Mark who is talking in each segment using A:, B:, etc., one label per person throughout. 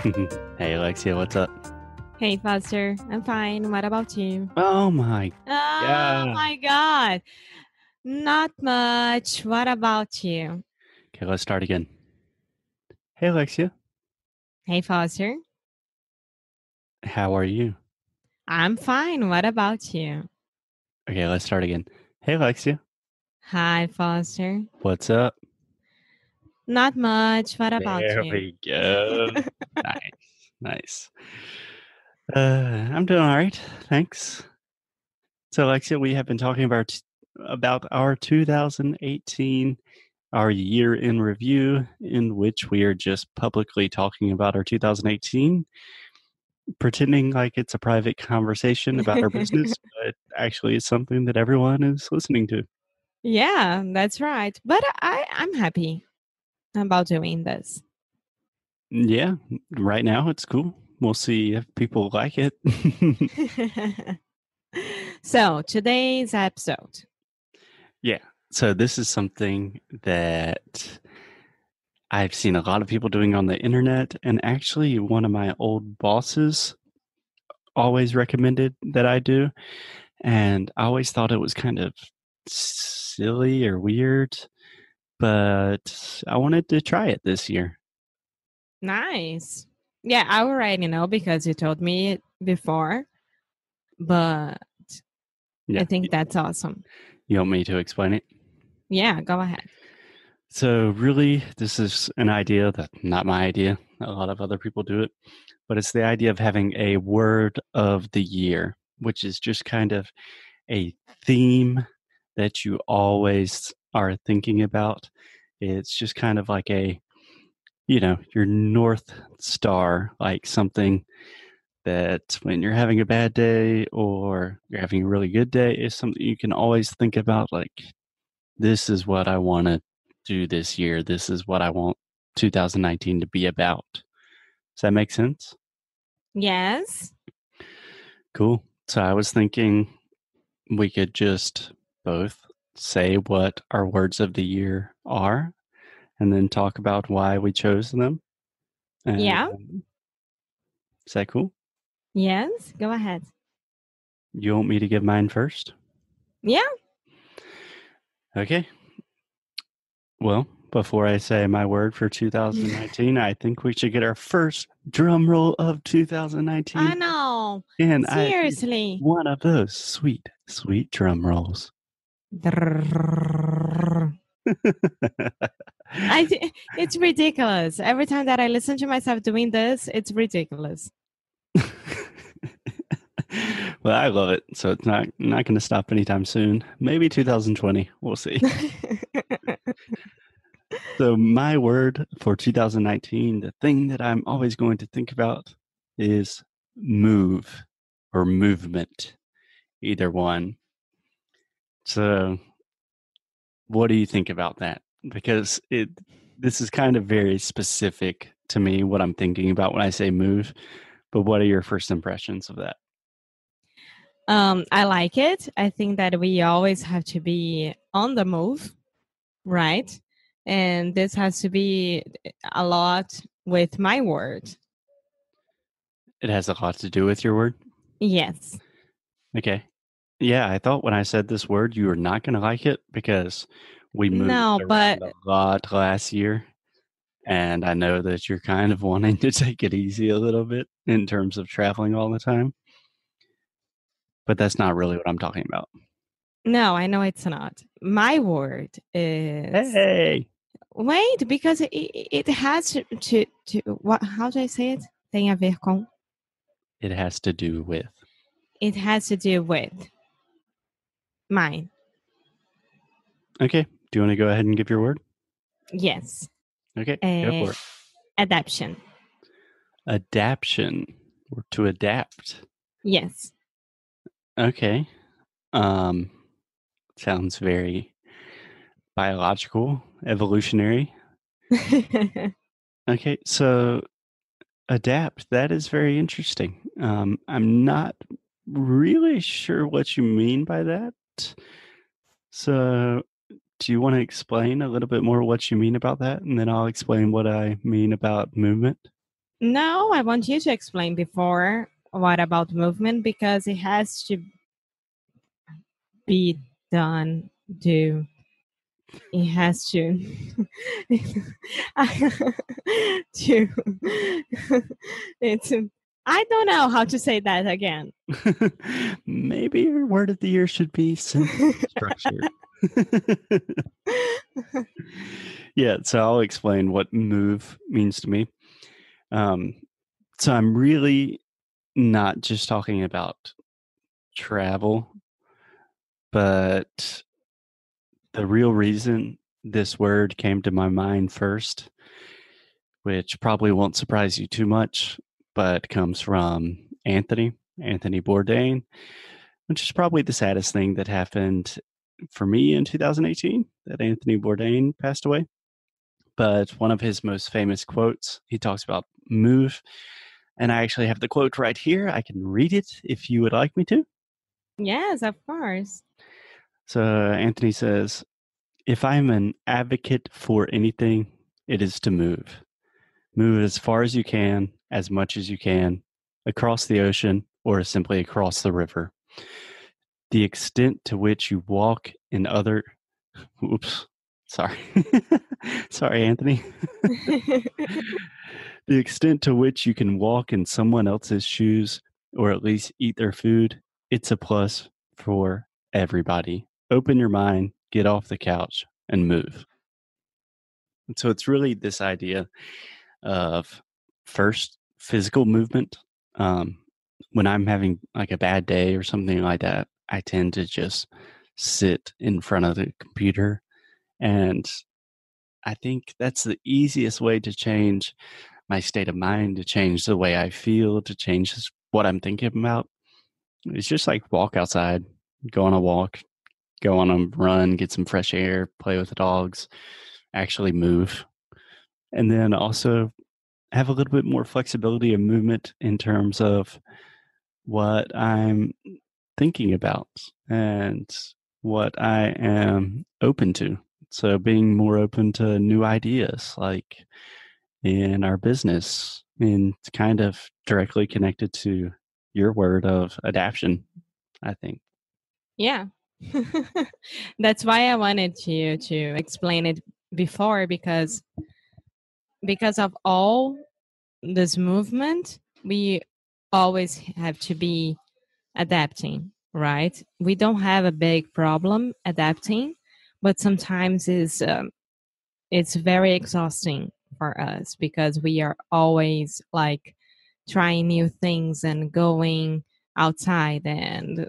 A: hey Alexia, what's up?
B: Hey, Foster. I'm fine. What about you?
A: Oh my.
B: Oh
A: Yeah.
B: my God. Not much. What about you?
A: Okay, let's start again. Hey Alexia,
B: Hey, Foster.
A: how are you?
B: I'm fine. What about you?
A: Okay, let's start again. Hey Alexia,
B: Hi, Foster.
A: what's up?
B: Not much. What about
A: there
B: you?
A: we go. nice, nice. Uh, I'm doing all right, thanks. So, Alexia, we have been talking about about our 2018, our year in review, in which we are just publicly talking about our 2018, pretending like it's a private conversation about our business, but actually it's something that everyone is listening to.
B: Yeah, that's right. But I, I'm happy about doing this.
A: Yeah, right now it's cool. We'll see if people like it.
B: so, today's episode. Yeah.
A: So this is something that I've seen a lot of people doing on the internet, and actually, one of my old bosses always recommended that I do, and I always thought it was kind of silly or weird, but I wanted to try it this year.
B: Nice. Yeah, I already know because you told me it before, but
A: Yeah,
B: I think that's awesome.
A: you want me to explain it?
B: Yeah, go ahead.
A: So, really, this is an idea that not my idea. A lot of other people do it, but it's the idea of having a word of the year, which is just kind of a theme that you always are thinking about. It's just kind of like a, you know, your North Star, like something that when you're having a bad day or you're having a really good day is something you can always think about, like, this is what I want to do this year. This is what I want 2019 to be about. Does that make sense?
B: Yes.
A: Cool. So I was thinking we could just both say what our words of the year are and then talk about why we chose them.
B: Yeah.
A: And- Is that cool?
B: Yes. Go ahead.
A: You want me to give mine first?
B: Yeah.
A: Okay. Well, before I say my word for 2019, I think we should get our first drum roll of 2019.
B: I know.
A: And I
B: Seriously.
A: one of those sweet, sweet drum rolls.
B: I it's ridiculous. Every time that I listen to myself doing this, it's ridiculous.
A: well, I love it. So it's not not going to stop anytime soon. Maybe 2020. We'll see. so my word for 2019, the thing that I'm always going to think about is move or movement. Either one. So what do you think about that? Because it this is kind of very specific to me what I'm thinking about when I say move. But what are your first impressions of that?
B: um, I like it. I think that we always have to be on the move, right? And this has to be a lot with my word.
A: It has a lot to do with your word.
B: Yes.
A: Okay. Yeah, I thought when I said this word, you were not going to like it because we moved
B: No, but-
A: a lot last year, and I know that you're kind of wanting to take it easy a little bit in terms of traveling all the time. But that's not really what I'm talking about.
B: No, I know it's not. My word is
A: Hey,
B: wait because it, it has to, to to what how do I say it? Tem a ver com.
A: it has to do with.
B: It has to do with mine.
A: Okay. Do you want to go ahead and give your word?
B: Yes.
A: Okay.
B: Eh,
A: go for it.
B: adaptation.
A: Adaption or to adapt.
B: Yes.
A: Okay. Um sounds very biological, evolutionary. okay, so adapt that is very interesting. Um I'm not really sure what you mean by that. So do you want to explain a little bit more what you mean about that and then I'll explain what I mean about movement?
B: No, I want you to explain before what about movement because it has to be done do it has to. To it's I don't know how to say that again.
A: Maybe your word of the year should be simple structure. yeah, so I'll explain what move means to me. Um, so I'm really not just talking about travel, but the real reason this word came to my mind first, which probably won't surprise you too much, but comes from Anthony, Anthony Bourdain, which is probably the saddest thing that happened for me in 2018 that Anthony Bourdain passed away. But one of his most famous quotes, he talks about move. And I actually have the quote right here. I can read it if you would like me to.
B: Yes, of course.
A: So Anthony says, If I'm an advocate for anything, it is to move. Move as far as you can, as much as you can, across the ocean or simply across the river. The extent to which you walk in other, oops, sorry, sorry, Anthony. the extent to which you can walk in someone else's shoes or at least eat their food, it's a plus for everybody. Open your mind, get off the couch, and move. And so it's really this idea of first physical movement. Um, when I'm having like a bad day or something like that, I tend to just sit in front of the computer. And I think that's the easiest way to change my state of mind, to change the way I feel, to change what I'm thinking about. It's just like walk outside, go on a walk, go on a run, get some fresh air, play with the dogs, actually move. And then also have a little bit more flexibility of movement in terms of what I'm thinking about and what I am open to. So being more open to new ideas like in our business and it's kind of directly connected to your word of adaptation, I think.
B: Yeah. That's why I wanted you to explain it before because because of all this movement, we always have to be adapting, right? We don't have a big problem adapting, but sometimes it's um, it's very exhausting for us because we are always like trying new things and going outside and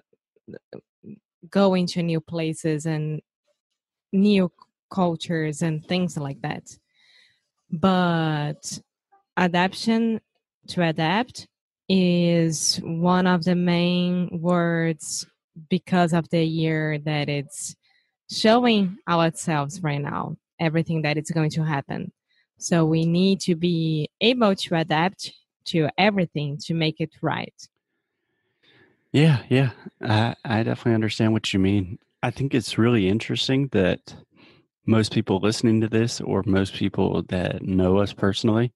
B: going to new places and new cultures and things like that. But adaptation to adapt is one of the main words because of the year that it's showing ourselves right now, everything that is going to happen. So we need to be able to adapt to everything to make it right.
A: Yeah, yeah. I, I definitely understand what you mean. I think it's really interesting that most people listening to this or most people that know us personally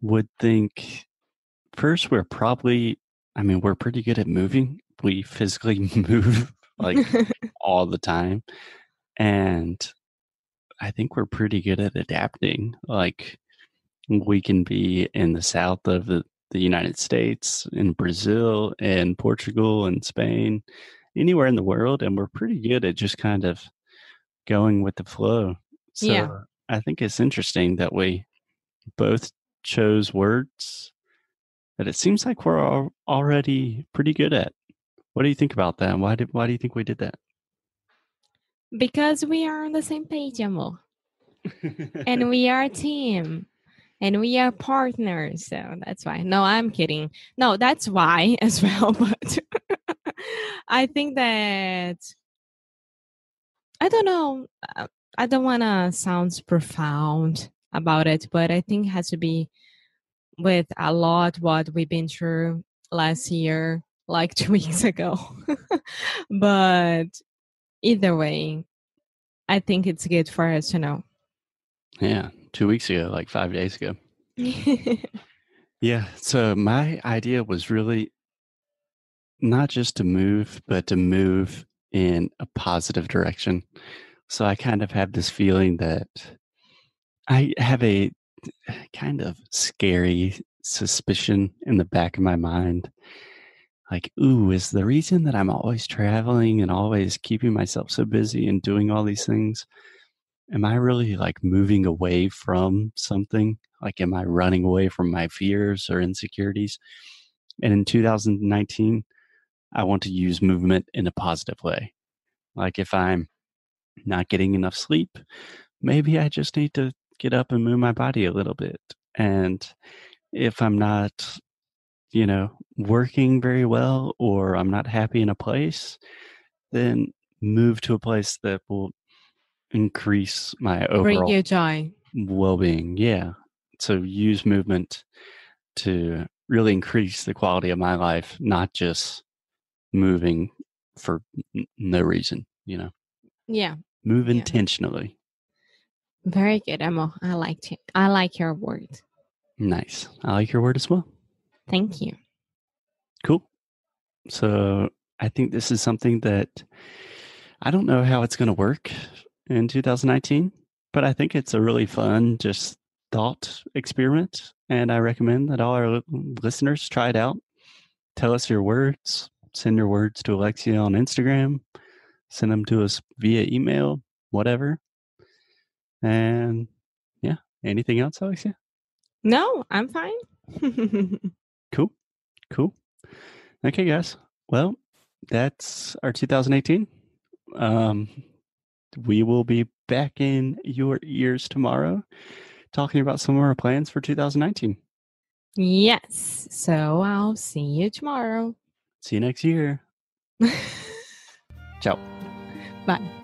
A: would think first we're probably I mean, we're pretty good at moving. We physically move like all the time. And I think we're pretty good at adapting. Like we can be in the south of the, the United States, in Brazil, and Portugal, and Spain, anywhere in the world, and we're pretty good at just kind of going with the flow. So
B: Yeah.
A: I think it's interesting that we both chose words that it seems like we're al- already pretty good at. What do you think about that? Why did why do you think we did that?
B: Because we are on the same page, amor. and we are a team. and we are partners. So that's why. No, I'm kidding. No, that's why as well. But I think that I don't know. uh, I don't want to sound profound about it, but I think it has to be with a lot what we've been through last year, like two weeks ago. but either way, I think it's good for us to know.
A: Yeah, two weeks ago, like five days ago. Yeah. So my idea was really not just to move, but to move in a positive direction. So I kind of have this feeling that I have a kind of scary suspicion in the back of my mind. Like, ooh, is the reason that I'm always traveling and always keeping myself so busy and doing all these things, am I really like moving away from something? Like, am I running away from my fears or insecurities? And in 2019, I want to use movement in a positive way. Like, if I'm not getting enough sleep, maybe I just need to get up and move my body a little bit. And if I'm not, you know, working very well or I'm not happy in a place, then move to a place that will increase my
B: Bring
A: overall
B: you joy.
A: well-being. Yeah. So use movement to really increase the quality of my life, not just moving for no reason, you know.
B: Yeah,
A: Move
B: Yeah.
A: intentionally.
B: very good, Emma. I liked it. I like your word.
A: Nice. I like your word as well.
B: Thank you.
A: Cool. So I think this is something that I don't know how it's going to work in 2019, but I think it's a really fun, just thought experiment. And I recommend that all our listeners try it out. Tell us your words. Send your words to Alexia on Instagram. Send them to us via email, whatever. And yeah, anything else, Alexia?
B: No, I'm fine.
A: Cool. Cool. Okay, guys. Well, that's our 2018. Um, we will be back in your ears tomorrow talking about some of our plans for 2019.
B: yes. So I'll see you tomorrow.
A: See you next year. Ciao.
B: Bye.